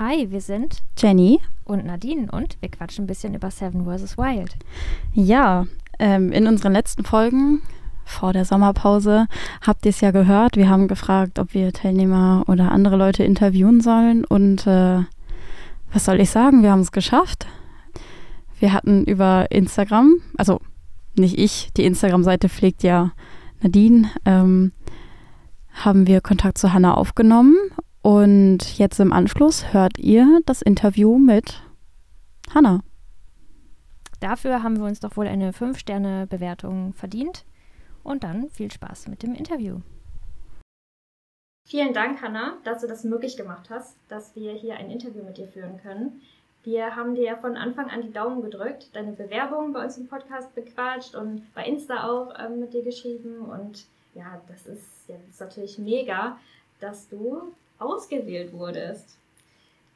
Hi, wir sind Jenny und Nadine und wir quatschen ein bisschen über Seven vs. Wild. Ja, ähm, in unseren letzten Folgen vor der Sommerpause habt ihr es ja gehört. Wir haben gefragt, ob wir Teilnehmer oder andere Leute interviewen sollen und äh, was soll ich sagen? Wir haben es geschafft. Wir hatten über Instagram, also nicht ich, die Instagram-Seite pflegt ja Nadine, ähm, haben wir Kontakt zu Hannah aufgenommen und jetzt im Anschluss hört ihr das Interview mit Hannah. Dafür haben wir uns doch wohl eine 5-Sterne-Bewertung verdient. Und dann viel Spaß mit dem Interview. Vielen Dank, Hannah, dass du das möglich gemacht hast, dass wir hier ein Interview mit dir führen können. Wir haben dir von Anfang an die Daumen gedrückt, deine Bewerbung bei uns im Podcast bequatscht und bei Insta auch ähm, mit dir geschrieben. Und ja, das ist, ja, das ist natürlich mega, dass du ausgewählt wurdest.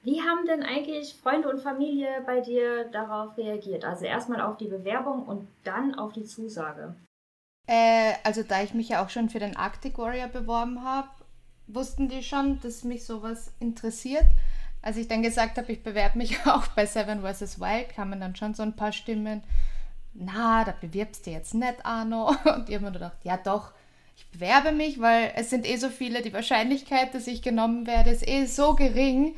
Wie haben denn eigentlich Freunde und Familie bei dir darauf reagiert? Also erstmal auf die Bewerbung und dann auf die Zusage. Äh, also da ich mich ja auch schon für den Arctic Warrior beworben habe, wussten die schon, dass mich sowas interessiert. Als ich dann gesagt habe, ich bewerbe mich auch bei Seven vs. Wild, kamen dann schon so ein paar Stimmen. Na, da bewirbst du jetzt nicht, Arno. Und mir gedacht, ja doch, ich bewerbe mich, weil es sind eh so viele, die Wahrscheinlichkeit, dass ich genommen werde, ist eh so gering.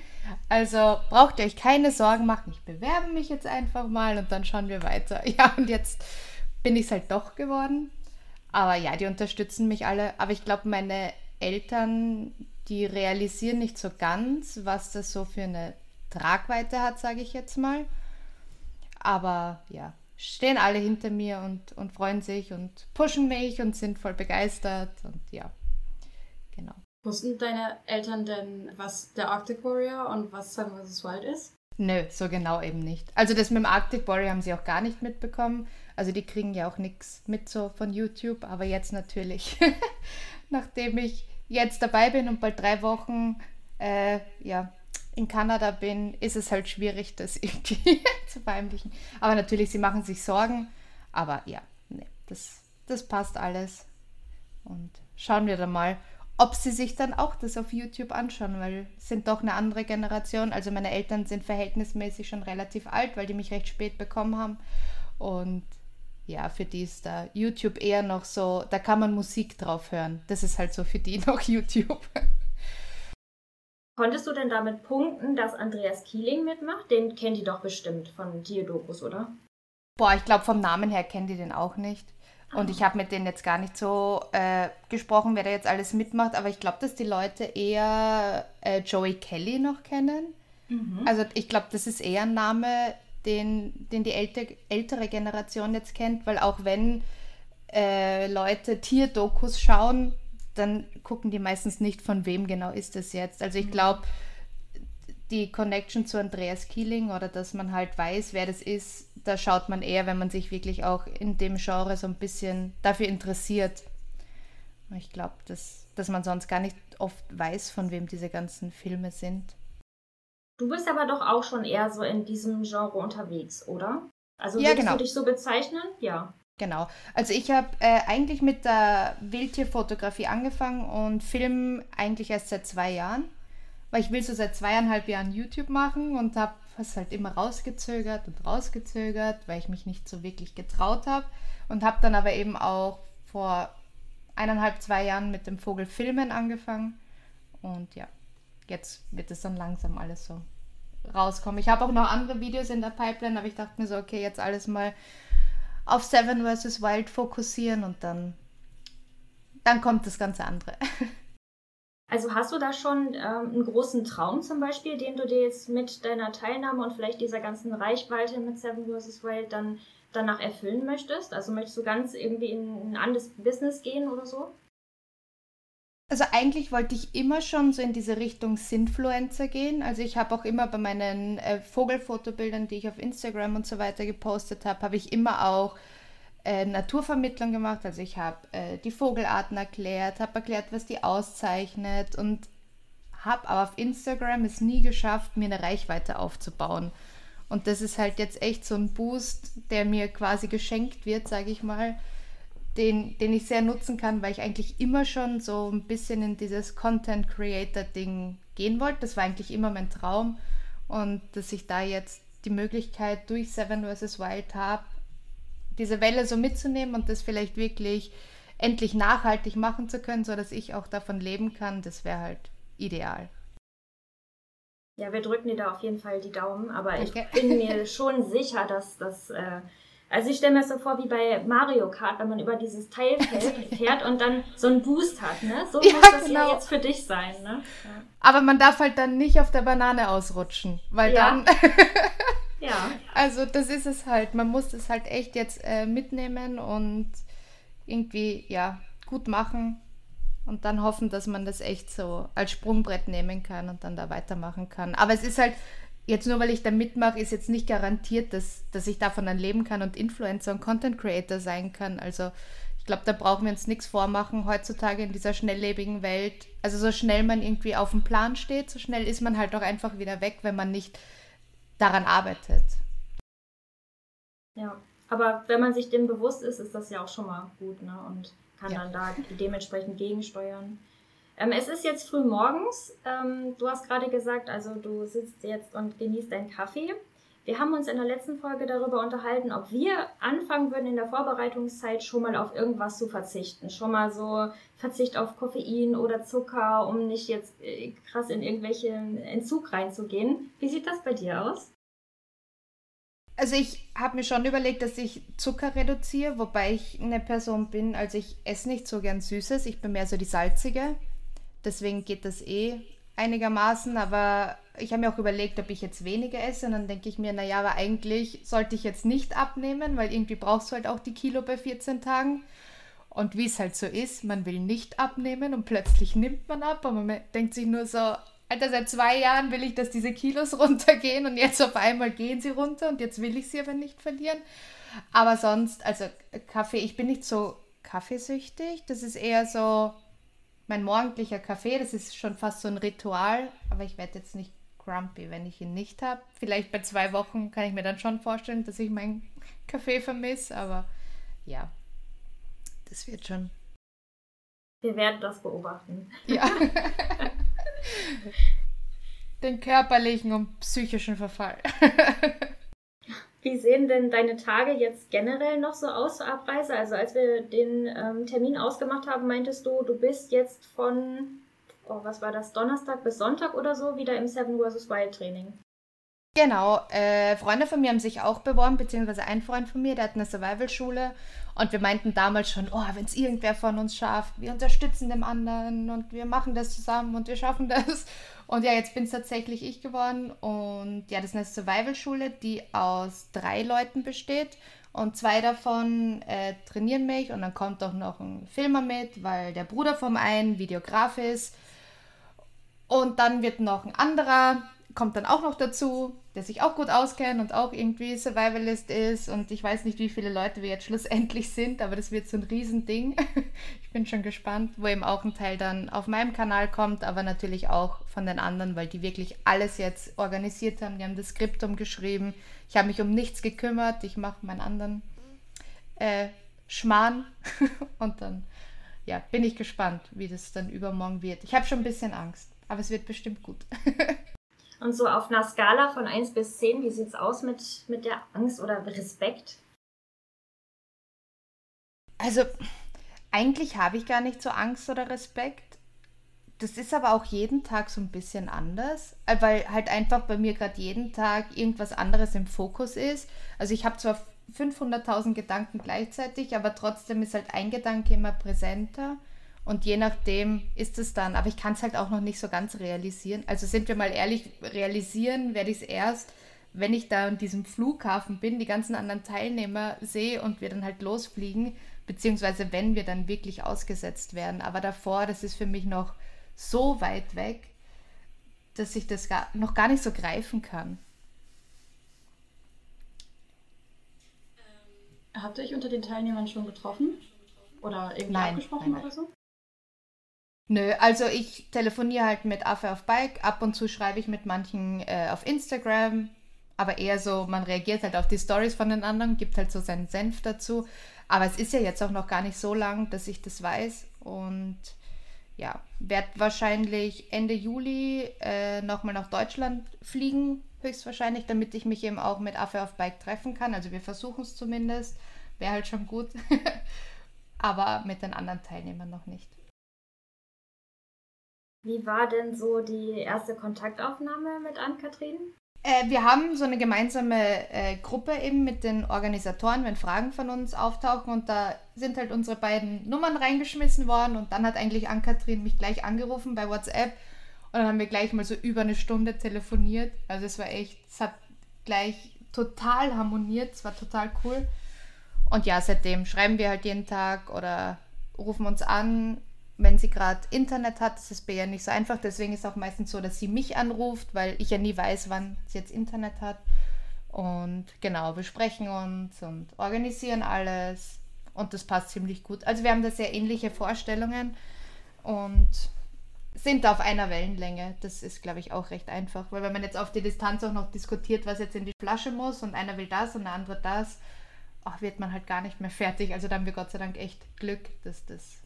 Also braucht ihr euch keine Sorgen machen. Ich bewerbe mich jetzt einfach mal und dann schauen wir weiter. Ja, und jetzt bin ich es halt doch geworden. Aber ja, die unterstützen mich alle. Aber ich glaube, meine Eltern, die realisieren nicht so ganz, was das so für eine Tragweite hat, sage ich jetzt mal. Aber ja, stehen alle hinter mir und, und freuen sich und pushen mich und sind voll begeistert und ja, genau. Wussten deine Eltern denn, was der Arctic Warrior und was Seven vs. Wild ist? Nö, so genau eben nicht. Also das mit dem Arctic Warrior haben sie auch gar nicht mitbekommen. Also die kriegen ja auch nichts mit so von YouTube, aber jetzt natürlich, nachdem ich jetzt dabei bin und bald drei Wochen äh, ja, in Kanada bin, ist es halt schwierig, das irgendwie zu verheimlichen. Aber natürlich, sie machen sich Sorgen. Aber ja, nee, das, das passt alles. Und schauen wir dann mal, ob sie sich dann auch das auf YouTube anschauen, weil sind doch eine andere Generation. Also meine Eltern sind verhältnismäßig schon relativ alt, weil die mich recht spät bekommen haben. Und ja, für die ist da YouTube eher noch so, da kann man Musik drauf hören. Das ist halt so für die noch YouTube. Konntest du denn damit punkten, dass Andreas Kieling mitmacht? Den kennt ihr doch bestimmt von Theodokus, oder? Boah, ich glaube, vom Namen her kennt ihr den auch nicht. Und ich habe mit denen jetzt gar nicht so äh, gesprochen, wer da jetzt alles mitmacht, aber ich glaube, dass die Leute eher äh, Joey Kelly noch kennen. Mhm. Also ich glaube, das ist eher ein Name, den, den die älte, ältere Generation jetzt kennt, weil auch wenn äh, Leute Tierdokus schauen, dann gucken die meistens nicht, von wem genau ist das jetzt. Also ich mhm. glaube, die Connection zu Andreas Keeling oder dass man halt weiß, wer das ist, da schaut man eher, wenn man sich wirklich auch in dem Genre so ein bisschen dafür interessiert. Ich glaube, dass, dass man sonst gar nicht oft weiß, von wem diese ganzen Filme sind. Du bist aber doch auch schon eher so in diesem Genre unterwegs, oder? Also ja, würdest genau. du dich so bezeichnen? Ja. Genau. Also ich habe äh, eigentlich mit der Wildtierfotografie angefangen und Film eigentlich erst seit zwei Jahren, weil ich will so seit zweieinhalb Jahren YouTube machen und habe es halt immer rausgezögert und rausgezögert, weil ich mich nicht so wirklich getraut habe und habe dann aber eben auch vor eineinhalb, zwei Jahren mit dem Vogel Filmen angefangen und ja, jetzt wird es dann langsam alles so rauskommen. Ich habe auch noch andere Videos in der Pipeline, aber ich dachte mir so, okay, jetzt alles mal auf Seven vs. Wild fokussieren und dann, dann kommt das ganze andere. Also hast du da schon ähm, einen großen Traum zum Beispiel, den du dir jetzt mit deiner Teilnahme und vielleicht dieser ganzen Reichweite mit Seven vs. Wild dann danach erfüllen möchtest? Also möchtest du ganz irgendwie in ein anderes Business gehen oder so? Also eigentlich wollte ich immer schon so in diese Richtung Sinfluencer gehen. Also ich habe auch immer bei meinen äh, Vogelfotobildern, die ich auf Instagram und so weiter gepostet habe, habe ich immer auch äh, Naturvermittlung gemacht. Also ich habe äh, die Vogelarten erklärt, habe erklärt, was die auszeichnet und habe aber auf Instagram es nie geschafft, mir eine Reichweite aufzubauen. Und das ist halt jetzt echt so ein Boost, der mir quasi geschenkt wird, sage ich mal den, den ich sehr nutzen kann, weil ich eigentlich immer schon so ein bisschen in dieses Content Creator Ding gehen wollte. Das war eigentlich immer mein Traum. und dass ich da jetzt die Möglichkeit durch Seven vs. Wild habe, diese Welle so mitzunehmen und das vielleicht wirklich endlich nachhaltig machen zu können, sodass ich auch davon leben kann, das wäre halt ideal. Ja, wir drücken dir da auf jeden Fall die Daumen, aber okay. ich bin mir schon sicher, dass das. Äh, also ich stelle mir das so vor wie bei Mario Kart, wenn man über dieses Teil fährt und dann so einen Boost hat, ne? So ja, muss das genau. ja jetzt für dich sein, ne? Ja. Aber man darf halt dann nicht auf der Banane ausrutschen, weil ja. dann. ja. Also das ist es halt. Man muss es halt echt jetzt äh, mitnehmen und irgendwie, ja, gut machen und dann hoffen, dass man das echt so als Sprungbrett nehmen kann und dann da weitermachen kann. Aber es ist halt, jetzt nur weil ich da mitmache, ist jetzt nicht garantiert, dass, dass ich davon dann leben kann und Influencer und Content Creator sein kann. Also ich glaube, da brauchen wir uns nichts vormachen heutzutage in dieser schnelllebigen Welt. Also so schnell man irgendwie auf dem Plan steht, so schnell ist man halt auch einfach wieder weg, wenn man nicht daran arbeitet. Ja, aber wenn man sich dem bewusst ist, ist das ja auch schon mal gut, ne? Und kann ja. dann da dementsprechend gegensteuern. Ähm, es ist jetzt früh morgens. Ähm, du hast gerade gesagt, also du sitzt jetzt und genießt deinen Kaffee. Wir haben uns in der letzten Folge darüber unterhalten, ob wir anfangen würden, in der Vorbereitungszeit schon mal auf irgendwas zu verzichten. Schon mal so Verzicht auf Koffein oder Zucker, um nicht jetzt äh, krass in irgendwelchen Entzug reinzugehen. Wie sieht das bei dir aus? Also ich habe mir schon überlegt, dass ich Zucker reduziere, wobei ich eine Person bin, also ich esse nicht so gern Süßes, ich bin mehr so die Salzige. Deswegen geht das eh einigermaßen, aber ich habe mir auch überlegt, ob ich jetzt weniger esse und dann denke ich mir, naja, aber eigentlich sollte ich jetzt nicht abnehmen, weil irgendwie brauchst du halt auch die Kilo bei 14 Tagen. Und wie es halt so ist, man will nicht abnehmen und plötzlich nimmt man ab, aber man denkt sich nur so, Alter, seit zwei Jahren will ich, dass diese Kilos runtergehen und jetzt auf einmal gehen sie runter und jetzt will ich sie aber nicht verlieren. Aber sonst, also Kaffee, ich bin nicht so kaffeesüchtig. Das ist eher so mein morgendlicher Kaffee. Das ist schon fast so ein Ritual. Aber ich werde jetzt nicht grumpy, wenn ich ihn nicht habe. Vielleicht bei zwei Wochen kann ich mir dann schon vorstellen, dass ich meinen Kaffee vermisse. Aber ja, das wird schon. Wir werden das beobachten. Ja. Den körperlichen und psychischen Verfall. Wie sehen denn deine Tage jetzt generell noch so aus zur Abreise? Also als wir den ähm, Termin ausgemacht haben, meintest du, du bist jetzt von, oh, was war das, Donnerstag bis Sonntag oder so wieder im Seven vs. Wild Training. Genau, äh, Freunde von mir haben sich auch beworben, beziehungsweise ein Freund von mir, der hat eine Survival-Schule. Und wir meinten damals schon, oh, wenn es irgendwer von uns schafft, wir unterstützen den anderen und wir machen das zusammen und wir schaffen das. Und ja, jetzt bin es tatsächlich ich geworden. Und ja, das ist eine Survival-Schule, die aus drei Leuten besteht. Und zwei davon äh, trainieren mich und dann kommt auch noch ein Filmer mit, weil der Bruder vom einen Videograf ist. Und dann wird noch ein anderer kommt dann auch noch dazu, der sich auch gut auskennt und auch irgendwie Survivalist ist. Und ich weiß nicht, wie viele Leute wir jetzt schlussendlich sind, aber das wird so ein Riesending. ich bin schon gespannt, wo eben auch ein Teil dann auf meinem Kanal kommt, aber natürlich auch von den anderen, weil die wirklich alles jetzt organisiert haben. Die haben das Skript umgeschrieben. Ich habe mich um nichts gekümmert. Ich mache meinen anderen äh, Schmarrn. und dann ja, bin ich gespannt, wie das dann übermorgen wird. Ich habe schon ein bisschen Angst, aber es wird bestimmt gut. Und so auf einer Skala von 1 bis 10, wie sieht es aus mit, mit der Angst oder Respekt? Also, eigentlich habe ich gar nicht so Angst oder Respekt. Das ist aber auch jeden Tag so ein bisschen anders, äh, weil halt einfach bei mir gerade jeden Tag irgendwas anderes im Fokus ist. Also ich habe zwar 500.000 Gedanken gleichzeitig, aber trotzdem ist halt ein Gedanke immer präsenter. Und je nachdem ist es dann, aber ich kann es halt auch noch nicht so ganz realisieren. Also sind wir mal ehrlich, realisieren werde ich es erst, wenn ich da an diesem Flughafen bin, die ganzen anderen Teilnehmer sehe und wir dann halt losfliegen, beziehungsweise wenn wir dann wirklich ausgesetzt werden. Aber davor, das ist für mich noch so weit weg, dass ich das gar, noch gar nicht so greifen kann. Habt ihr euch unter den Teilnehmern schon getroffen? Oder irgendwie nein, abgesprochen nein, nein. oder so? Nö, also ich telefoniere halt mit Affe auf Bike. Ab und zu schreibe ich mit manchen äh, auf Instagram. Aber eher so, man reagiert halt auf die Stories von den anderen, gibt halt so seinen Senf dazu. Aber es ist ja jetzt auch noch gar nicht so lang, dass ich das weiß. Und ja, werde wahrscheinlich Ende Juli äh, nochmal nach Deutschland fliegen höchstwahrscheinlich, damit ich mich eben auch mit Affe auf Bike treffen kann. Also wir versuchen es zumindest. Wäre halt schon gut. Aber mit den anderen Teilnehmern noch nicht. Wie war denn so die erste Kontaktaufnahme mit Ann-Kathrin? Äh, wir haben so eine gemeinsame äh, Gruppe eben mit den Organisatoren, wenn Fragen von uns auftauchen und da sind halt unsere beiden Nummern reingeschmissen worden und dann hat eigentlich Ann-Kathrin mich gleich angerufen bei WhatsApp und dann haben wir gleich mal so über eine Stunde telefoniert. Also es war echt, es hat gleich total harmoniert, es war total cool. Und ja, seitdem schreiben wir halt jeden Tag oder rufen uns an, wenn sie gerade Internet hat, das ist bei ihr nicht so einfach. Deswegen ist es auch meistens so, dass sie mich anruft, weil ich ja nie weiß, wann sie jetzt Internet hat. Und genau, wir sprechen uns und organisieren alles. Und das passt ziemlich gut. Also wir haben da sehr ähnliche Vorstellungen und sind auf einer Wellenlänge. Das ist, glaube ich, auch recht einfach. Weil wenn man jetzt auf die Distanz auch noch diskutiert, was jetzt in die Flasche muss und einer will das und der andere das, ach, wird man halt gar nicht mehr fertig. Also da haben wir Gott sei Dank echt Glück, dass das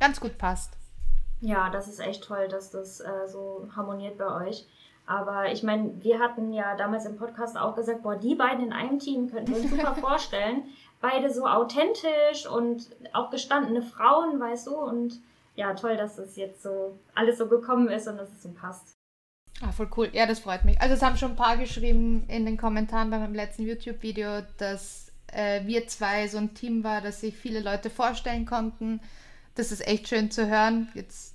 ganz gut passt. Ja, das ist echt toll, dass das äh, so harmoniert bei euch. Aber ich meine, wir hatten ja damals im Podcast auch gesagt, boah, die beiden in einem Team könnten wir uns super vorstellen. Beide so authentisch und auch gestandene Frauen, weißt du? Und ja, toll, dass das jetzt so alles so gekommen ist und dass es so passt. Ah, voll cool. Ja, das freut mich. Also es haben schon ein paar geschrieben in den Kommentaren beim letzten YouTube-Video, dass äh, wir zwei so ein Team war, dass sich viele Leute vorstellen konnten das ist echt schön zu hören. Jetzt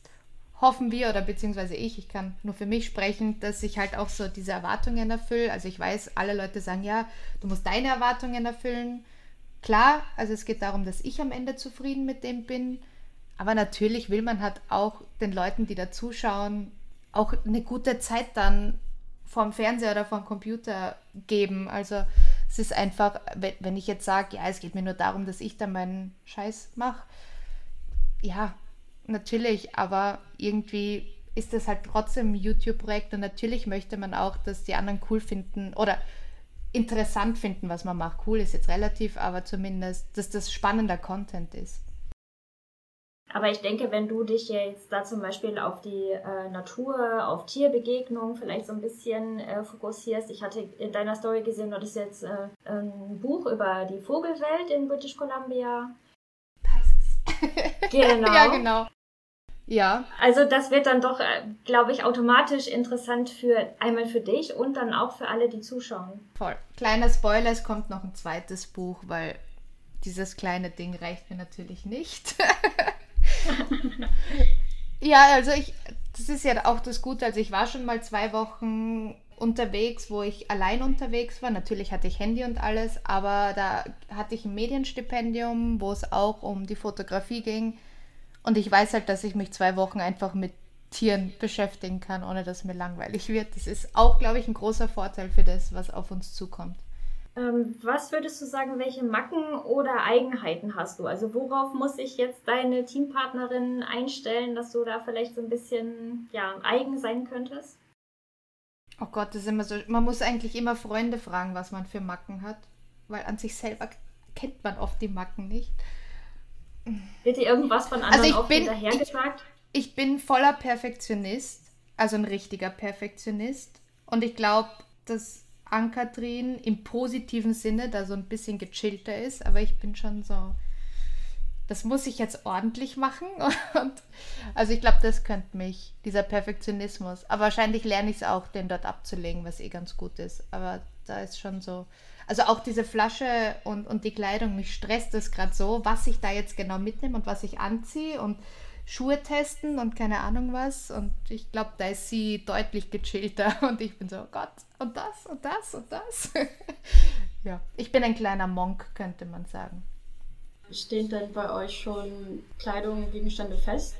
hoffen wir oder beziehungsweise ich, ich kann nur für mich sprechen, dass ich halt auch so diese Erwartungen erfülle. Also ich weiß, alle Leute sagen, ja, du musst deine Erwartungen erfüllen. Klar, also es geht darum, dass ich am Ende zufrieden mit dem bin. Aber natürlich will man halt auch den Leuten, die da zuschauen, auch eine gute Zeit dann vorm Fernseher oder vorm Computer geben. Also es ist einfach, wenn ich jetzt sage, ja, es geht mir nur darum, dass ich dann meinen Scheiß mache, ja, natürlich, aber irgendwie ist das halt trotzdem ein YouTube-Projekt und natürlich möchte man auch, dass die anderen cool finden oder interessant finden, was man macht. Cool ist jetzt relativ, aber zumindest, dass das spannender Content ist. Aber ich denke, wenn du dich jetzt da zum Beispiel auf die äh, Natur, auf Tierbegegnungen vielleicht so ein bisschen äh, fokussierst. Ich hatte in deiner Story gesehen, du hattest jetzt äh, ein Buch über die Vogelwelt in British Columbia Genau. ja, genau. Ja. Also das wird dann doch, äh, glaube ich, automatisch interessant für einmal für dich und dann auch für alle, die zuschauen. Voll. Kleiner Spoiler, es kommt noch ein zweites Buch, weil dieses kleine Ding reicht mir natürlich nicht. ja, also ich, das ist ja auch das Gute. Also ich war schon mal zwei Wochen unterwegs, wo ich allein unterwegs war. Natürlich hatte ich Handy und alles, aber da hatte ich ein Medienstipendium, wo es auch um die Fotografie ging. Und ich weiß halt, dass ich mich zwei Wochen einfach mit Tieren beschäftigen kann, ohne dass mir langweilig wird. Das ist auch, glaube ich, ein großer Vorteil für das, was auf uns zukommt. Ähm, was würdest du sagen, welche Macken oder Eigenheiten hast du? Also worauf muss sich jetzt deine Teampartnerin einstellen, dass du da vielleicht so ein bisschen ja, eigen sein könntest? Oh Gott, das ist immer so. Man muss eigentlich immer Freunde fragen, was man für Macken hat. Weil an sich selber kennt man oft die Macken nicht. Wird dir irgendwas von anderen also ich bin, hinterhergesagt? Ich, ich bin voller Perfektionist. Also ein richtiger Perfektionist. Und ich glaube, dass Ann-Kathrin im positiven Sinne da so ein bisschen gechillter ist. Aber ich bin schon so das muss ich jetzt ordentlich machen. Und also ich glaube, das könnte mich, dieser Perfektionismus. Aber wahrscheinlich lerne ich es auch, den dort abzulegen, was eh ganz gut ist. Aber da ist schon so. Also auch diese Flasche und, und die Kleidung, mich stresst das gerade so, was ich da jetzt genau mitnehme und was ich anziehe und Schuhe testen und keine Ahnung was. Und ich glaube, da ist sie deutlich gechillter und ich bin so, oh Gott, und das und das und das. ja, ich bin ein kleiner Monk, könnte man sagen. Stehen denn bei euch schon Kleidung, Gegenstände fest?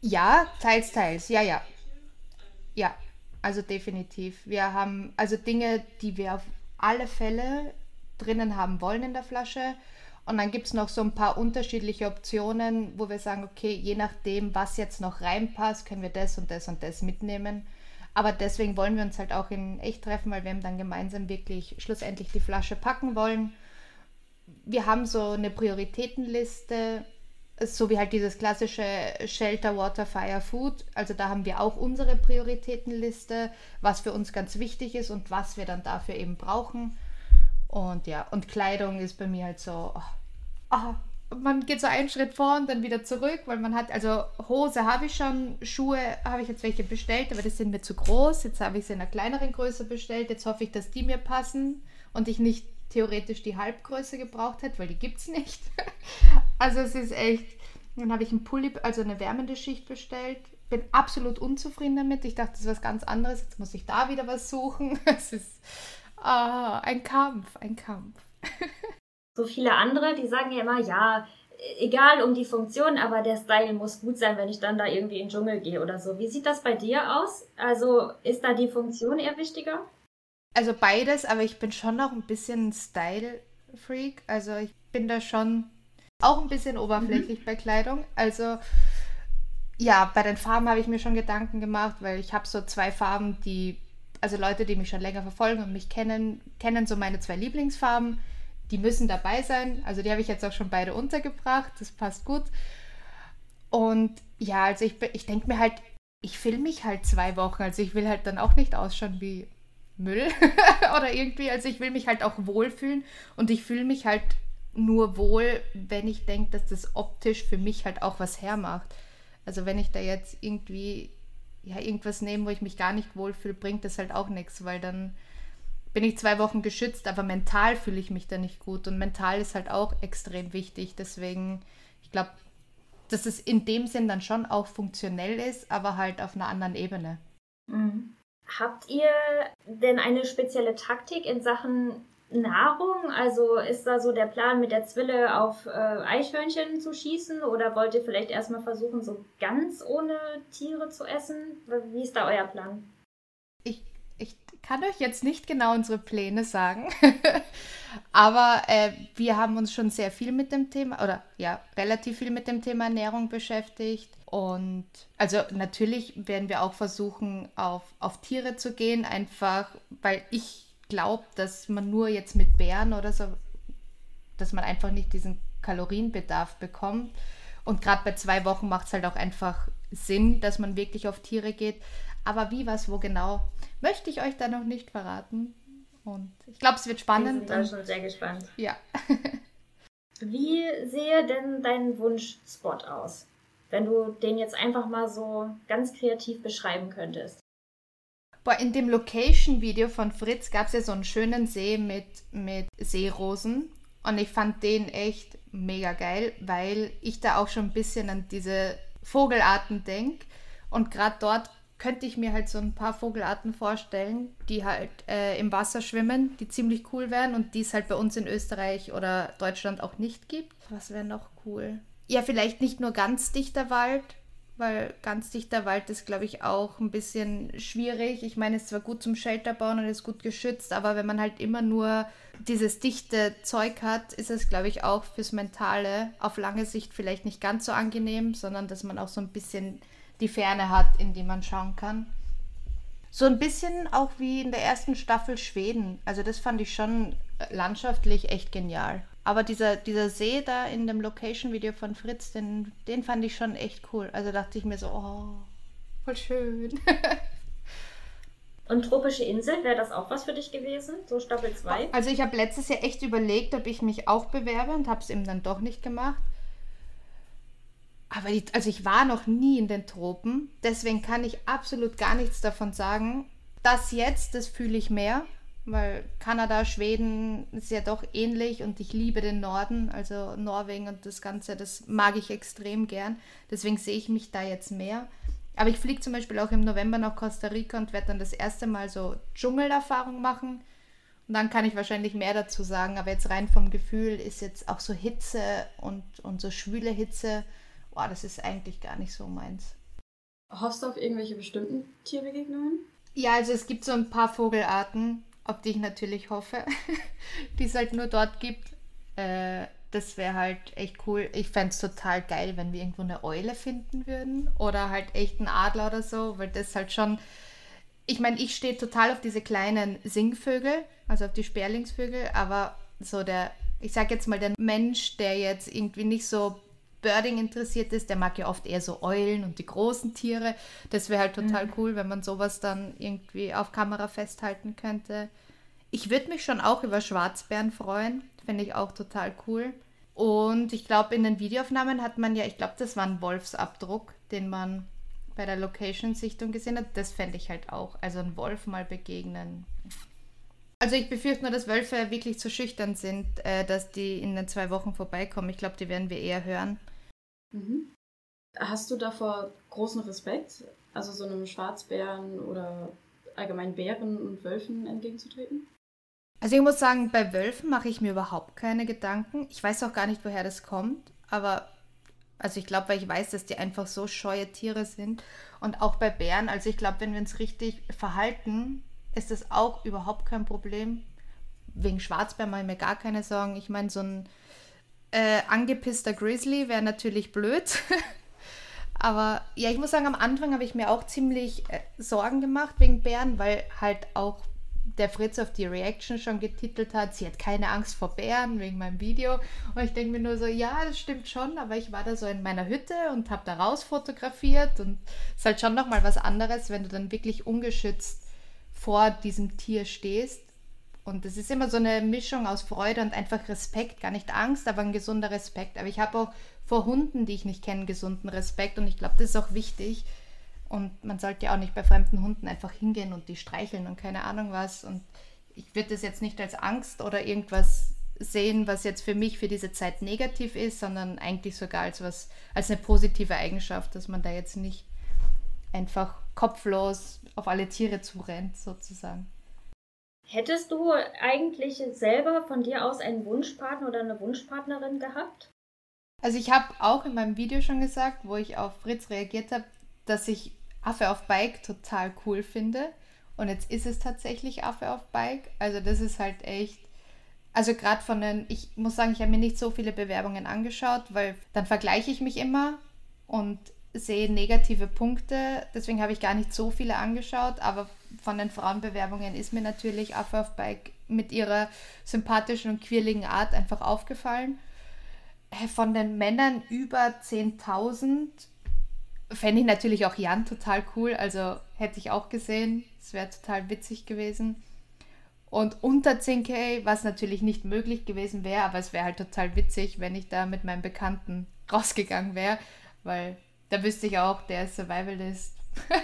Ja, teils, teils. Ja, ja. Ja, also definitiv. Wir haben also Dinge, die wir auf alle Fälle drinnen haben wollen in der Flasche. Und dann gibt es noch so ein paar unterschiedliche Optionen, wo wir sagen, okay, je nachdem, was jetzt noch reinpasst, können wir das und das und das mitnehmen. Aber deswegen wollen wir uns halt auch in echt treffen, weil wir dann gemeinsam wirklich schlussendlich die Flasche packen wollen wir haben so eine Prioritätenliste so wie halt dieses klassische Shelter, Water, Fire, Food. Also da haben wir auch unsere Prioritätenliste, was für uns ganz wichtig ist und was wir dann dafür eben brauchen. Und ja, und Kleidung ist bei mir halt so, oh, oh, man geht so einen Schritt vor und dann wieder zurück, weil man hat, also Hose habe ich schon, Schuhe habe ich jetzt welche bestellt, aber das sind mir zu groß. Jetzt habe ich sie in einer kleineren Größe bestellt. Jetzt hoffe ich, dass die mir passen und ich nicht theoretisch die Halbgröße gebraucht hätte, weil die gibt es nicht. also es ist echt. Dann habe ich einen Pulli, also eine wärmende Schicht bestellt. Bin absolut unzufrieden damit. Ich dachte, das ist was ganz anderes. Jetzt muss ich da wieder was suchen. Es ist ah, ein Kampf, ein Kampf. so viele andere, die sagen ja immer, ja, egal um die Funktion, aber der Style muss gut sein, wenn ich dann da irgendwie in den Dschungel gehe oder so. Wie sieht das bei dir aus? Also ist da die Funktion eher wichtiger? Also beides, aber ich bin schon noch ein bisschen Style-Freak. Also ich bin da schon auch ein bisschen oberflächlich mhm. bei Kleidung. Also ja, bei den Farben habe ich mir schon Gedanken gemacht, weil ich habe so zwei Farben, die, also Leute, die mich schon länger verfolgen und mich kennen, kennen so meine zwei Lieblingsfarben. Die müssen dabei sein. Also die habe ich jetzt auch schon beide untergebracht. Das passt gut. Und ja, also ich, ich denke mir halt, ich filme mich halt zwei Wochen. Also ich will halt dann auch nicht ausschauen wie Müll oder irgendwie. Also ich will mich halt auch wohlfühlen und ich fühle mich halt nur wohl, wenn ich denke, dass das optisch für mich halt auch was hermacht. Also wenn ich da jetzt irgendwie ja irgendwas nehme, wo ich mich gar nicht wohlfühle, bringt das halt auch nichts, weil dann bin ich zwei Wochen geschützt, aber mental fühle ich mich da nicht gut und mental ist halt auch extrem wichtig. Deswegen, ich glaube, dass es in dem Sinn dann schon auch funktionell ist, aber halt auf einer anderen Ebene. Mhm. Habt ihr denn eine spezielle Taktik in Sachen Nahrung? Also ist da so der Plan, mit der Zwille auf äh, Eichhörnchen zu schießen? Oder wollt ihr vielleicht erstmal versuchen, so ganz ohne Tiere zu essen? Wie ist da euer Plan? Ich, ich kann euch jetzt nicht genau unsere Pläne sagen. Aber äh, wir haben uns schon sehr viel mit dem Thema, oder ja, relativ viel mit dem Thema Ernährung beschäftigt. Und also natürlich werden wir auch versuchen, auf, auf Tiere zu gehen, einfach weil ich glaube, dass man nur jetzt mit Bären oder so, dass man einfach nicht diesen Kalorienbedarf bekommt. Und gerade bei zwei Wochen macht es halt auch einfach Sinn, dass man wirklich auf Tiere geht. Aber wie, was, wo genau, möchte ich euch da noch nicht verraten. Und ich glaube, es wird spannend. Ich bin schon sehr gespannt. Ja. wie sehe denn dein Wunschspot aus? Wenn du den jetzt einfach mal so ganz kreativ beschreiben könntest. Boah, in dem Location-Video von Fritz gab es ja so einen schönen See mit, mit Seerosen. Und ich fand den echt mega geil, weil ich da auch schon ein bisschen an diese Vogelarten denke. Und gerade dort könnte ich mir halt so ein paar Vogelarten vorstellen, die halt äh, im Wasser schwimmen, die ziemlich cool wären und die es halt bei uns in Österreich oder Deutschland auch nicht gibt. Was wäre noch cool? Ja, vielleicht nicht nur ganz dichter Wald, weil ganz dichter Wald ist, glaube ich, auch ein bisschen schwierig. Ich meine, es ist zwar gut zum Shelter bauen und ist gut geschützt, aber wenn man halt immer nur dieses dichte Zeug hat, ist es, glaube ich, auch fürs Mentale auf lange Sicht vielleicht nicht ganz so angenehm, sondern dass man auch so ein bisschen die Ferne hat, in die man schauen kann. So ein bisschen auch wie in der ersten Staffel Schweden. Also das fand ich schon landschaftlich echt genial. Aber dieser, dieser See da in dem Location-Video von Fritz, den, den fand ich schon echt cool. Also dachte ich mir so, oh, voll schön. Und Tropische Insel, wäre das auch was für dich gewesen? So Staffel 2? Also ich habe letztes Jahr echt überlegt, ob ich mich auch bewerbe und habe es eben dann doch nicht gemacht. Aber die, also ich war noch nie in den Tropen, deswegen kann ich absolut gar nichts davon sagen. Das jetzt, das fühle ich mehr weil Kanada, Schweden ist ja doch ähnlich und ich liebe den Norden, also Norwegen und das Ganze, das mag ich extrem gern. Deswegen sehe ich mich da jetzt mehr. Aber ich fliege zum Beispiel auch im November nach Costa Rica und werde dann das erste Mal so Dschungelerfahrung machen. Und dann kann ich wahrscheinlich mehr dazu sagen. Aber jetzt rein vom Gefühl ist jetzt auch so Hitze und, und so schwüle Hitze, boah, das ist eigentlich gar nicht so meins. Hoffst du auf irgendwelche bestimmten Tierbegegnungen? Ja, also es gibt so ein paar Vogelarten, auf die ich natürlich hoffe, die es halt nur dort gibt. Äh, das wäre halt echt cool. Ich fände es total geil, wenn wir irgendwo eine Eule finden würden oder halt echt einen Adler oder so, weil das halt schon. Ich meine, ich stehe total auf diese kleinen Singvögel, also auf die Sperlingsvögel, aber so der, ich sag jetzt mal, der Mensch, der jetzt irgendwie nicht so Birding interessiert ist, der mag ja oft eher so Eulen und die großen Tiere. Das wäre halt total mhm. cool, wenn man sowas dann irgendwie auf Kamera festhalten könnte. Ich würde mich schon auch über Schwarzbären freuen. Finde ich auch total cool. Und ich glaube, in den Videoaufnahmen hat man ja, ich glaube, das war ein Wolfsabdruck, den man bei der Location-Sichtung gesehen hat. Das fände ich halt auch. Also ein Wolf mal begegnen. Also ich befürchte nur, dass Wölfe wirklich zu schüchtern sind, äh, dass die in den zwei Wochen vorbeikommen. Ich glaube, die werden wir eher hören. Mhm. Hast du davor großen Respekt, also so einem Schwarzbären oder allgemein Bären und Wölfen entgegenzutreten? Also ich muss sagen, bei Wölfen mache ich mir überhaupt keine Gedanken. Ich weiß auch gar nicht, woher das kommt, aber also ich glaube, weil ich weiß, dass die einfach so scheue Tiere sind. Und auch bei Bären, also ich glaube, wenn wir uns richtig verhalten, ist das auch überhaupt kein Problem. Wegen Schwarzbären mache ich mir gar keine Sorgen. Ich meine, so ein äh, angepisster Grizzly wäre natürlich blöd. Aber ja, ich muss sagen, am Anfang habe ich mir auch ziemlich äh, Sorgen gemacht wegen Bären, weil halt auch der Fritz auf die Reaction schon getitelt hat, sie hat keine Angst vor Bären wegen meinem Video. Und ich denke mir nur so, ja, das stimmt schon, aber ich war da so in meiner Hütte und habe da raus fotografiert und es ist halt schon nochmal was anderes, wenn du dann wirklich ungeschützt vor diesem Tier stehst. Und es ist immer so eine Mischung aus Freude und einfach Respekt, gar nicht Angst, aber ein gesunder Respekt. Aber ich habe auch vor Hunden, die ich nicht kenne, gesunden Respekt und ich glaube, das ist auch wichtig und man sollte ja auch nicht bei fremden Hunden einfach hingehen und die streicheln und keine Ahnung was. Und ich würde das jetzt nicht als Angst oder irgendwas sehen, was jetzt für mich für diese Zeit negativ ist, sondern eigentlich sogar als was, als eine positive Eigenschaft, dass man da jetzt nicht einfach kopflos auf alle Tiere zurennt, sozusagen. Hättest du eigentlich selber von dir aus einen Wunschpartner oder eine Wunschpartnerin gehabt? Also ich habe auch in meinem Video schon gesagt, wo ich auf Fritz reagiert habe, dass ich Affe auf Bike total cool finde. Und jetzt ist es tatsächlich Affe auf Bike. Also das ist halt echt. Also gerade von den, ich muss sagen, ich habe mir nicht so viele Bewerbungen angeschaut, weil dann vergleiche ich mich immer und sehe negative Punkte. Deswegen habe ich gar nicht so viele angeschaut. Aber von den Frauenbewerbungen ist mir natürlich Affe auf Bike mit ihrer sympathischen und quirligen Art einfach aufgefallen. Von den Männern über 10.000 Fände ich natürlich auch Jan total cool, also hätte ich auch gesehen. Es wäre total witzig gewesen. Und unter 10k, was natürlich nicht möglich gewesen wäre, aber es wäre halt total witzig, wenn ich da mit meinem Bekannten rausgegangen wäre, weil da wüsste ich auch, der ist Survivalist.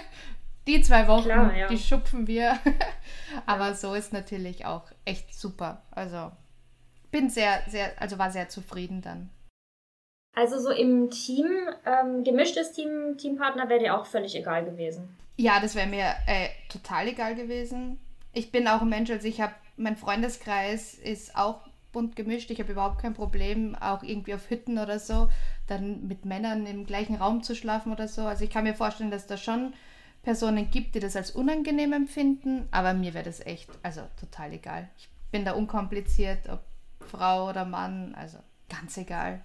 die zwei Wochen, Klar, ja. die schupfen wir. aber so ist natürlich auch echt super. Also bin sehr, sehr, also war sehr zufrieden dann. Also so im Team, ähm, gemischtes Team, Teampartner wäre dir auch völlig egal gewesen. Ja, das wäre mir äh, total egal gewesen. Ich bin auch ein Mensch, also ich habe, mein Freundeskreis ist auch bunt gemischt. Ich habe überhaupt kein Problem, auch irgendwie auf Hütten oder so, dann mit Männern im gleichen Raum zu schlafen oder so. Also ich kann mir vorstellen, dass da schon Personen gibt, die das als unangenehm empfinden, aber mir wäre das echt, also total egal. Ich bin da unkompliziert, ob Frau oder Mann, also ganz egal.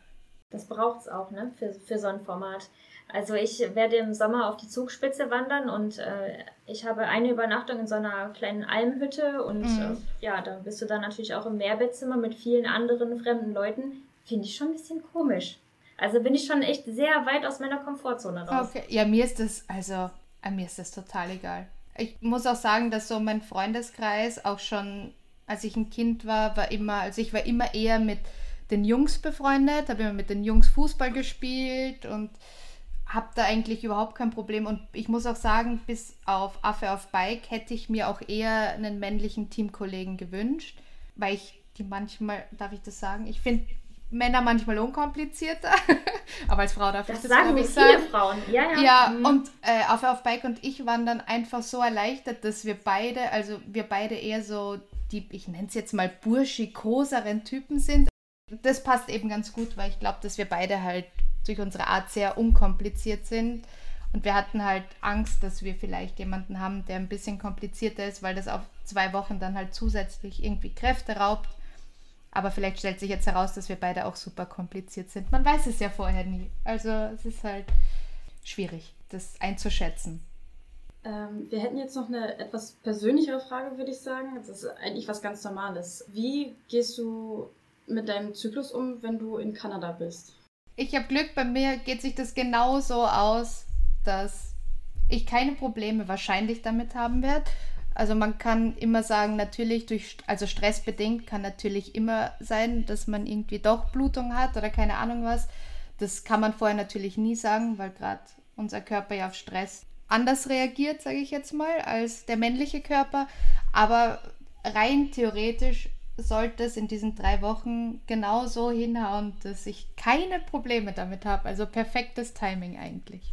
Das braucht es auch, ne, für, für so ein Format. Also ich werde im Sommer auf die Zugspitze wandern und äh, ich habe eine Übernachtung in so einer kleinen Almhütte und mhm. äh, ja, da bist du dann natürlich auch im Mehrbettzimmer mit vielen anderen fremden Leuten. Finde ich schon ein bisschen komisch. Also bin ich schon echt sehr weit aus meiner Komfortzone raus. Okay, ja, mir ist das, also mir ist das total egal. Ich muss auch sagen, dass so mein Freundeskreis auch schon, als ich ein Kind war, war immer, also ich war immer eher mit den Jungs befreundet, habe immer mit den Jungs Fußball gespielt und habe da eigentlich überhaupt kein Problem. Und ich muss auch sagen, bis auf Affe auf Bike hätte ich mir auch eher einen männlichen Teamkollegen gewünscht, weil ich die manchmal, darf ich das sagen, ich finde Männer manchmal unkomplizierter, aber als Frau darf das ich das sagen. Das sagen viele Frauen, ja, ja. Ja, mhm. und äh, Affe auf Bike und ich waren dann einfach so erleichtert, dass wir beide, also wir beide eher so die, ich nenne es jetzt mal burschikoseren Typen sind das passt eben ganz gut, weil ich glaube, dass wir beide halt durch unsere Art sehr unkompliziert sind. Und wir hatten halt Angst, dass wir vielleicht jemanden haben, der ein bisschen komplizierter ist, weil das auf zwei Wochen dann halt zusätzlich irgendwie Kräfte raubt. Aber vielleicht stellt sich jetzt heraus, dass wir beide auch super kompliziert sind. Man weiß es ja vorher nie. Also es ist halt schwierig, das einzuschätzen. Ähm, wir hätten jetzt noch eine etwas persönlichere Frage, würde ich sagen. Das ist eigentlich was ganz Normales. Wie gehst du mit deinem Zyklus um, wenn du in Kanada bist? Ich habe Glück, bei mir geht sich das genauso aus, dass ich keine Probleme wahrscheinlich damit haben werde. Also man kann immer sagen, natürlich durch, also stressbedingt kann natürlich immer sein, dass man irgendwie doch Blutung hat oder keine Ahnung was. Das kann man vorher natürlich nie sagen, weil gerade unser Körper ja auf Stress anders reagiert, sage ich jetzt mal, als der männliche Körper. Aber rein theoretisch sollte es in diesen drei Wochen genau so hinhauen, dass ich keine Probleme damit habe. Also perfektes Timing eigentlich.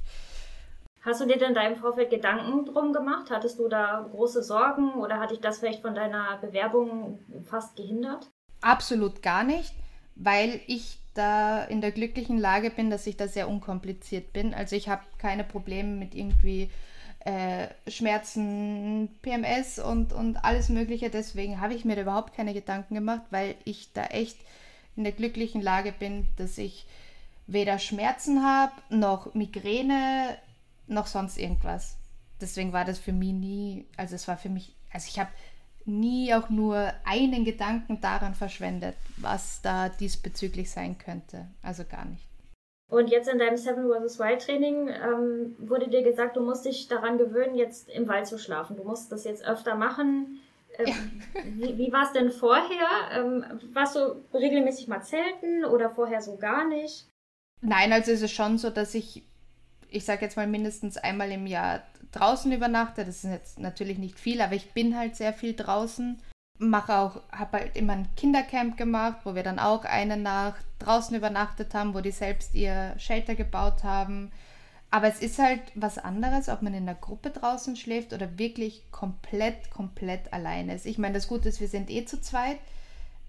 Hast du dir denn da im Vorfeld Gedanken drum gemacht? Hattest du da große Sorgen oder hat dich das vielleicht von deiner Bewerbung fast gehindert? Absolut gar nicht, weil ich da in der glücklichen Lage bin, dass ich da sehr unkompliziert bin. Also ich habe keine Probleme mit irgendwie äh, Schmerzen, PMS und, und alles Mögliche. Deswegen habe ich mir da überhaupt keine Gedanken gemacht, weil ich da echt in der glücklichen Lage bin, dass ich weder Schmerzen habe, noch Migräne, noch sonst irgendwas. Deswegen war das für mich nie, also es war für mich, also ich habe nie auch nur einen Gedanken daran verschwendet, was da diesbezüglich sein könnte. Also gar nicht. Und jetzt in deinem Seven vs. Wild Training ähm, wurde dir gesagt, du musst dich daran gewöhnen, jetzt im Wald zu schlafen. Du musst das jetzt öfter machen. Ähm, ja. Wie, wie war es denn vorher? Ähm, warst du regelmäßig mal zelten oder vorher so gar nicht? Nein, also ist es schon so, dass ich, ich sage jetzt mal mindestens einmal im Jahr draußen übernachte. Das ist jetzt natürlich nicht viel, aber ich bin halt sehr viel draußen. Mache auch, habe halt immer ein Kindercamp gemacht, wo wir dann auch eine Nacht draußen übernachtet haben, wo die selbst ihr Shelter gebaut haben. Aber es ist halt was anderes, ob man in einer Gruppe draußen schläft oder wirklich komplett, komplett alleine ist. Ich meine, das Gute ist, wir sind eh zu zweit.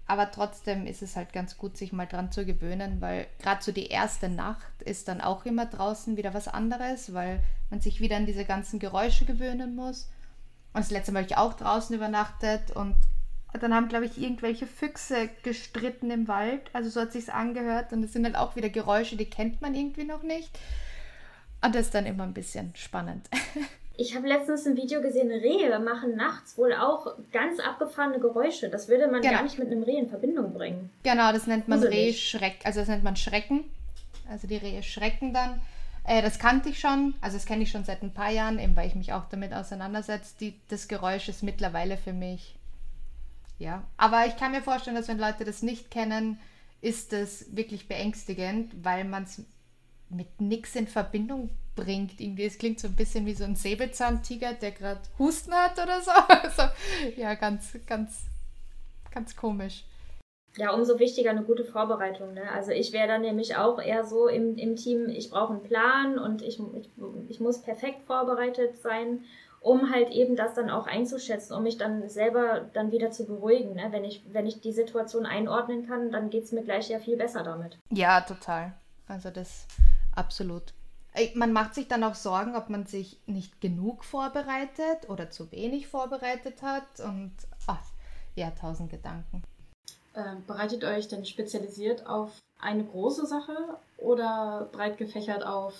Aber trotzdem ist es halt ganz gut, sich mal dran zu gewöhnen, weil gerade so die erste Nacht ist dann auch immer draußen wieder was anderes, weil man sich wieder an diese ganzen Geräusche gewöhnen muss. Und das letzte Mal habe ich auch draußen übernachtet und dann haben, glaube ich, irgendwelche Füchse gestritten im Wald. Also so hat sich's angehört. Und es sind dann auch wieder Geräusche, die kennt man irgendwie noch nicht. Und das ist dann immer ein bisschen spannend. Ich habe letztens ein Video gesehen, Rehe machen nachts wohl auch ganz abgefahrene Geräusche. Das würde man genau. gar nicht mit einem Reh in Verbindung bringen. Genau, das nennt man Rehschreck. Also das nennt man Schrecken. Also die Rehe schrecken dann. Äh, das kannte ich schon. Also das kenne ich schon seit ein paar Jahren, eben weil ich mich auch damit auseinandersetze. Die, das Geräusch ist mittlerweile für mich. Ja. Aber ich kann mir vorstellen, dass wenn Leute das nicht kennen, ist das wirklich beängstigend, weil man es mit nichts in Verbindung bringt. Irgendwie, es klingt so ein bisschen wie so ein Säbelzahntiger, der gerade Husten hat oder so. Also, ja, ganz, ganz, ganz komisch. Ja, umso wichtiger eine gute Vorbereitung. Ne? Also ich wäre dann nämlich auch eher so im, im Team, ich brauche einen Plan und ich, ich, ich muss perfekt vorbereitet sein, um halt eben das dann auch einzuschätzen, um mich dann selber dann wieder zu beruhigen. Ne? Wenn, ich, wenn ich die Situation einordnen kann, dann geht es mir gleich ja viel besser damit. Ja, total. Also das absolut. Man macht sich dann auch Sorgen, ob man sich nicht genug vorbereitet oder zu wenig vorbereitet hat und ach, ja, tausend Gedanken. Ähm, bereitet euch denn spezialisiert auf eine große Sache oder breit gefächert auf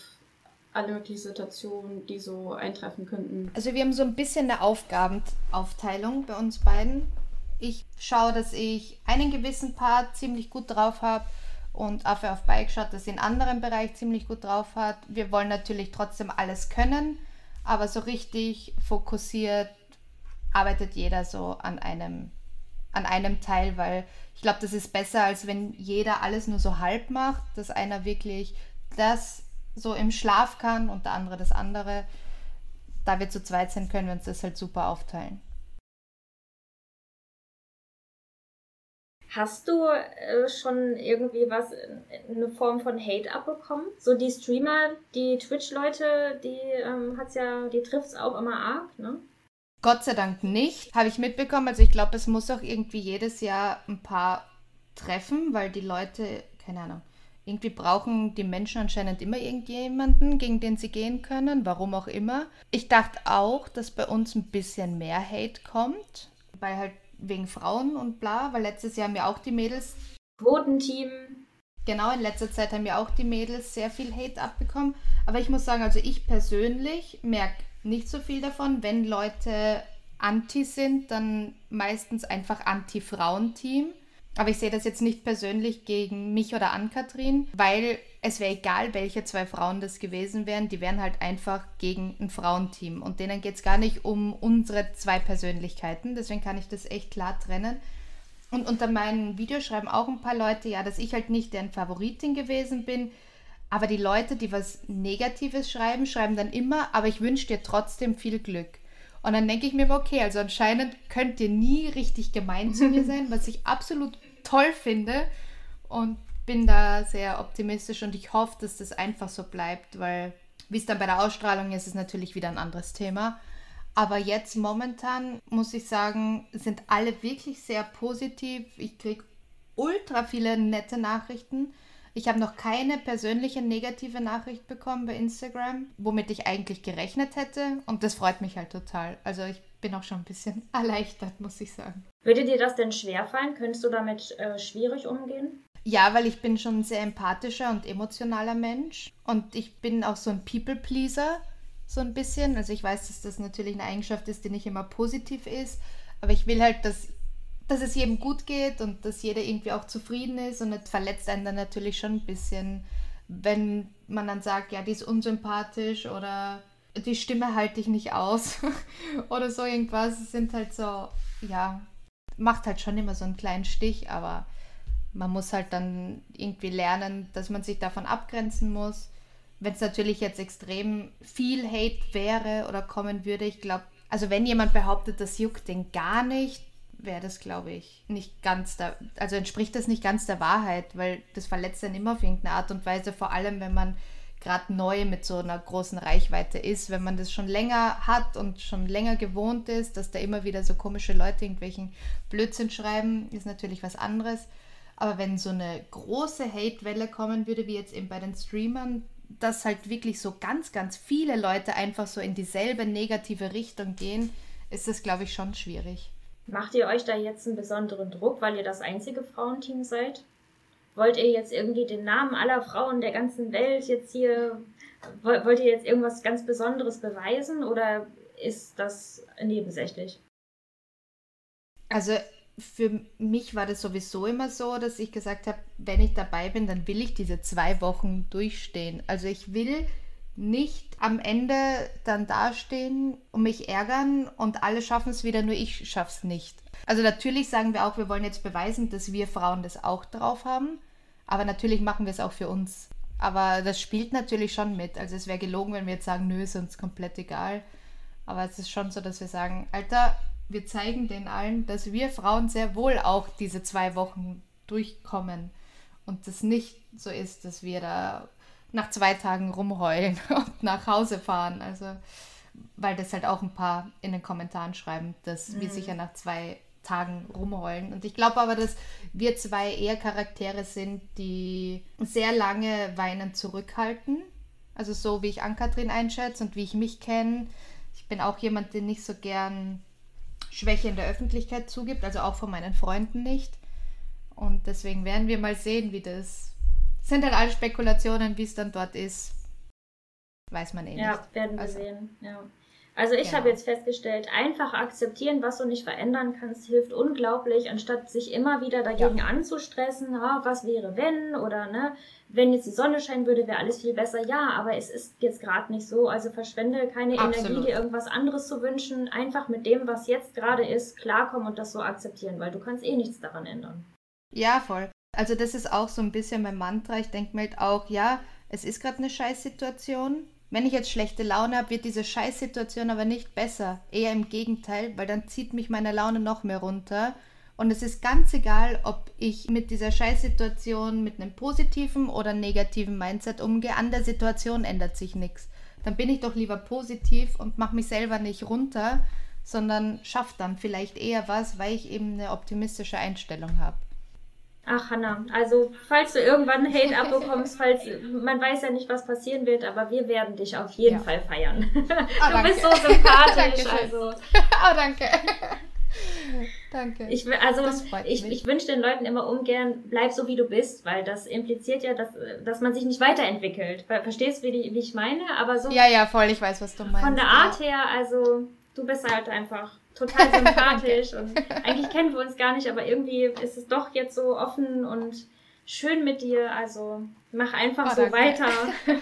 alle möglichen Situationen, die so eintreffen könnten? Also wir haben so ein bisschen eine Aufgabenaufteilung bei uns beiden. Ich schaue, dass ich einen gewissen Part ziemlich gut drauf habe und Affe auf Bike schaut, dass sie in anderen Bereich ziemlich gut drauf hat. Wir wollen natürlich trotzdem alles können, aber so richtig fokussiert arbeitet jeder so an einem, an einem Teil, weil ich glaube, das ist besser, als wenn jeder alles nur so halb macht, dass einer wirklich das so im Schlaf kann und der andere das andere. Da wir zu zweit sind, können wir uns das halt super aufteilen. Hast du äh, schon irgendwie was, eine Form von Hate abbekommen? So die Streamer, die Twitch-Leute, die ähm, hat's ja, die trifft's auch immer arg, ne? Gott sei Dank nicht. Habe ich mitbekommen. Also ich glaube, es muss auch irgendwie jedes Jahr ein paar treffen, weil die Leute, keine Ahnung, irgendwie brauchen die Menschen anscheinend immer irgendjemanden, gegen den sie gehen können, warum auch immer. Ich dachte auch, dass bei uns ein bisschen mehr Hate kommt, weil halt wegen Frauen und bla, weil letztes Jahr haben ja auch die Mädels. Quotenteam. Genau, in letzter Zeit haben ja auch die Mädels sehr viel Hate abbekommen. Aber ich muss sagen, also ich persönlich merke nicht so viel davon. Wenn Leute anti sind, dann meistens einfach Anti-Frauen-Team. Aber ich sehe das jetzt nicht persönlich gegen mich oder Ann-Kathrin, weil es wäre egal, welche zwei Frauen das gewesen wären, die wären halt einfach gegen ein Frauenteam. Und denen geht es gar nicht um unsere zwei Persönlichkeiten. Deswegen kann ich das echt klar trennen. Und unter meinen Videos schreiben auch ein paar Leute, ja, dass ich halt nicht deren Favoritin gewesen bin. Aber die Leute, die was Negatives schreiben, schreiben dann immer, aber ich wünsche dir trotzdem viel Glück. Und dann denke ich mir, okay, also anscheinend könnt ihr nie richtig gemein zu mir sein, was ich absolut toll finde. Und bin da sehr optimistisch und ich hoffe, dass das einfach so bleibt, weil wie es dann bei der Ausstrahlung ist, ist natürlich wieder ein anderes Thema. Aber jetzt momentan muss ich sagen, sind alle wirklich sehr positiv. Ich kriege ultra viele nette Nachrichten. Ich habe noch keine persönliche negative Nachricht bekommen bei Instagram, womit ich eigentlich gerechnet hätte. Und das freut mich halt total. Also ich bin auch schon ein bisschen erleichtert, muss ich sagen. Würde dir das denn schwerfallen? Könntest du damit äh, schwierig umgehen? Ja, weil ich bin schon ein sehr empathischer und emotionaler Mensch. Und ich bin auch so ein People-Pleaser, so ein bisschen. Also ich weiß, dass das natürlich eine Eigenschaft ist, die nicht immer positiv ist. Aber ich will halt, dass, dass es jedem gut geht und dass jeder irgendwie auch zufrieden ist. Und es verletzt einen dann natürlich schon ein bisschen, wenn man dann sagt, ja, die ist unsympathisch oder die Stimme halte ich nicht aus oder so irgendwas. Es sind halt so, ja, macht halt schon immer so einen kleinen Stich, aber man muss halt dann irgendwie lernen, dass man sich davon abgrenzen muss. Wenn es natürlich jetzt extrem viel Hate wäre oder kommen würde, ich glaube, also wenn jemand behauptet, das juckt den gar nicht, wäre das, glaube ich, nicht ganz da, also entspricht das nicht ganz der Wahrheit, weil das verletzt dann immer auf irgendeine Art und Weise, vor allem wenn man gerade neu mit so einer großen Reichweite ist, wenn man das schon länger hat und schon länger gewohnt ist, dass da immer wieder so komische Leute irgendwelchen Blödsinn schreiben, ist natürlich was anderes. Aber wenn so eine große Hate-Welle kommen würde, wie jetzt eben bei den Streamern, dass halt wirklich so ganz, ganz viele Leute einfach so in dieselbe negative Richtung gehen, ist das, glaube ich, schon schwierig. Macht ihr euch da jetzt einen besonderen Druck, weil ihr das einzige Frauenteam seid? Wollt ihr jetzt irgendwie den Namen aller Frauen der ganzen Welt jetzt hier, wollt ihr jetzt irgendwas ganz Besonderes beweisen oder ist das nebensächlich? Also für mich war das sowieso immer so, dass ich gesagt habe, wenn ich dabei bin, dann will ich diese zwei Wochen durchstehen. Also ich will nicht am Ende dann dastehen und mich ärgern und alle schaffen es wieder, nur ich schaffe es nicht. Also natürlich sagen wir auch, wir wollen jetzt beweisen, dass wir Frauen das auch drauf haben, aber natürlich machen wir es auch für uns. Aber das spielt natürlich schon mit. Also es wäre gelogen, wenn wir jetzt sagen, nö, ist uns komplett egal. Aber es ist schon so, dass wir sagen, Alter, wir zeigen den allen, dass wir Frauen sehr wohl auch diese zwei Wochen durchkommen und das nicht so ist, dass wir da nach zwei Tagen rumheulen und nach Hause fahren. Also, weil das halt auch ein paar in den Kommentaren schreiben, dass mhm. wir sicher nach zwei Tagen rumheulen. Und ich glaube aber, dass wir zwei eher Charaktere sind, die sehr lange weinen zurückhalten. Also so wie ich Ann-Kathrin einschätze und wie ich mich kenne. Ich bin auch jemand, der nicht so gern Schwäche in der Öffentlichkeit zugibt, also auch von meinen Freunden nicht. Und deswegen werden wir mal sehen, wie das. Sind halt alle Spekulationen, wie es dann dort ist. Weiß man eh nicht. Ja, werden wir also, sehen. Ja. Also ich genau. habe jetzt festgestellt, einfach akzeptieren, was du nicht verändern kannst, hilft unglaublich, anstatt sich immer wieder dagegen ja. anzustressen, ah, was wäre wenn oder ne, wenn jetzt die Sonne scheinen würde, wäre alles viel besser. Ja, aber es ist jetzt gerade nicht so. Also verschwende keine Absolut. Energie, dir irgendwas anderes zu wünschen. Einfach mit dem, was jetzt gerade ist, klarkommen und das so akzeptieren, weil du kannst eh nichts daran ändern. Ja, voll. Also das ist auch so ein bisschen mein Mantra. Ich denke mir halt auch, ja, es ist gerade eine Scheißsituation. Wenn ich jetzt schlechte Laune habe, wird diese Scheißsituation aber nicht besser. Eher im Gegenteil, weil dann zieht mich meine Laune noch mehr runter. Und es ist ganz egal, ob ich mit dieser Scheißsituation mit einem positiven oder negativen Mindset umgehe. An der Situation ändert sich nichts. Dann bin ich doch lieber positiv und mache mich selber nicht runter, sondern schaffe dann vielleicht eher was, weil ich eben eine optimistische Einstellung habe. Ach, Hanna, also falls du irgendwann Hate abbekommst, falls man weiß ja nicht, was passieren wird, aber wir werden dich auf jeden ja. Fall feiern. Oh, du bist so sympathisch. also. oh, danke. Danke. Ich, also ich, ich wünsche den Leuten immer ungern, bleib so wie du bist, weil das impliziert ja, dass, dass man sich nicht weiterentwickelt. Verstehst du, wie, wie ich meine? Aber so. Ja, ja, voll, ich weiß, was du meinst. Von der Art ja. her, also du bist halt einfach total sympathisch und eigentlich kennen wir uns gar nicht, aber irgendwie ist es doch jetzt so offen und schön mit dir. Also mach einfach oh, so weiter.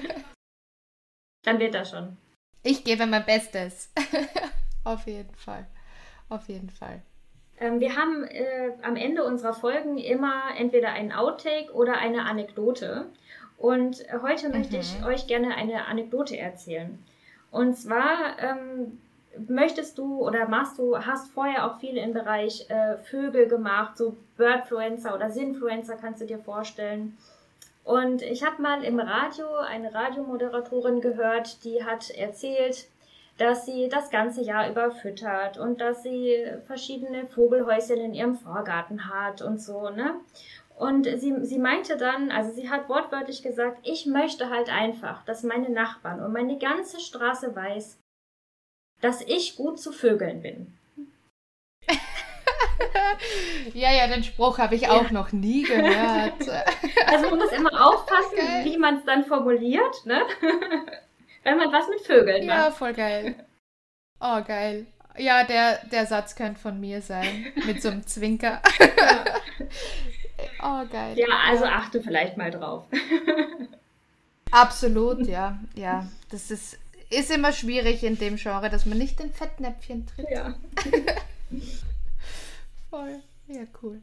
Dann wird das schon. Ich gebe mein Bestes. Auf jeden Fall. Auf jeden Fall. Ähm, wir haben äh, am Ende unserer Folgen immer entweder einen Outtake oder eine Anekdote. Und heute mhm. möchte ich euch gerne eine Anekdote erzählen. Und zwar ähm, möchtest du oder machst du, hast vorher auch viel im Bereich äh, Vögel gemacht, so Birdfluencer oder Sinfluencer kannst du dir vorstellen. Und ich habe mal im Radio eine Radiomoderatorin gehört, die hat erzählt, dass sie das ganze Jahr über füttert und dass sie verschiedene Vogelhäuschen in ihrem Vorgarten hat und so, ne? Und sie, sie meinte dann, also sie hat wortwörtlich gesagt, ich möchte halt einfach, dass meine Nachbarn und meine ganze Straße weiß, dass ich gut zu Vögeln bin. ja, ja, den Spruch habe ich auch ja. noch nie gehört. also man muss immer aufpassen, geil. wie man es dann formuliert, ne? Wenn man was mit Vögeln macht. Ja, voll geil. Oh, geil. Ja, der, der Satz könnte von mir sein. Mit so einem Zwinker. Oh, geil. Ja, also achte vielleicht mal drauf. Absolut, ja. Ja, das ist ist immer schwierig in dem Genre, dass man nicht in Fettnäpfchen tritt. Ja. Voll. Ja, cool.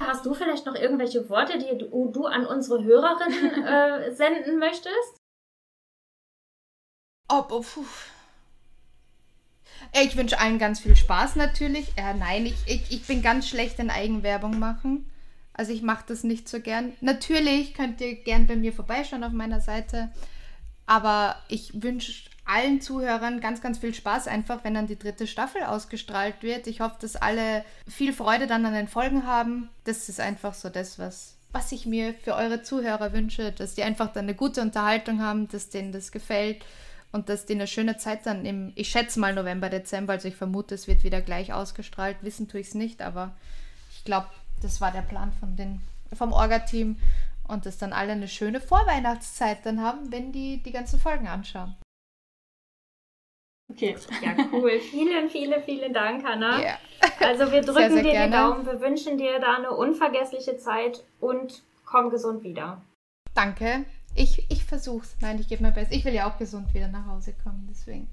Hast du vielleicht noch irgendwelche Worte, die du, du an unsere Hörerinnen äh, senden möchtest? Oh, oh, puh. Ich wünsche allen ganz viel Spaß natürlich. Äh, nein, ich, ich, ich bin ganz schlecht in Eigenwerbung machen. Also ich mache das nicht so gern. Natürlich könnt ihr gern bei mir vorbeischauen auf meiner Seite. Aber ich wünsche allen Zuhörern ganz, ganz viel Spaß, einfach wenn dann die dritte Staffel ausgestrahlt wird. Ich hoffe, dass alle viel Freude dann an den Folgen haben. Das ist einfach so das, was, was ich mir für eure Zuhörer wünsche, dass die einfach dann eine gute Unterhaltung haben, dass denen das gefällt und dass die eine schöne Zeit dann im, ich schätze mal November, Dezember, also ich vermute, es wird wieder gleich ausgestrahlt. Wissen tue ich es nicht, aber ich glaube, das war der Plan von den, vom Orga-Team und dass dann alle eine schöne Vorweihnachtszeit dann haben, wenn die die ganzen Folgen anschauen. Okay, ja, cool. vielen, vielen, vielen Dank, Hanna. Yeah. Also wir drücken sehr, sehr dir gerne. die Daumen, wir wünschen dir da eine unvergessliche Zeit und komm gesund wieder. Danke. Ich, ich versuch's. Nein, ich gebe mir besser. Ich will ja auch gesund wieder nach Hause kommen, deswegen.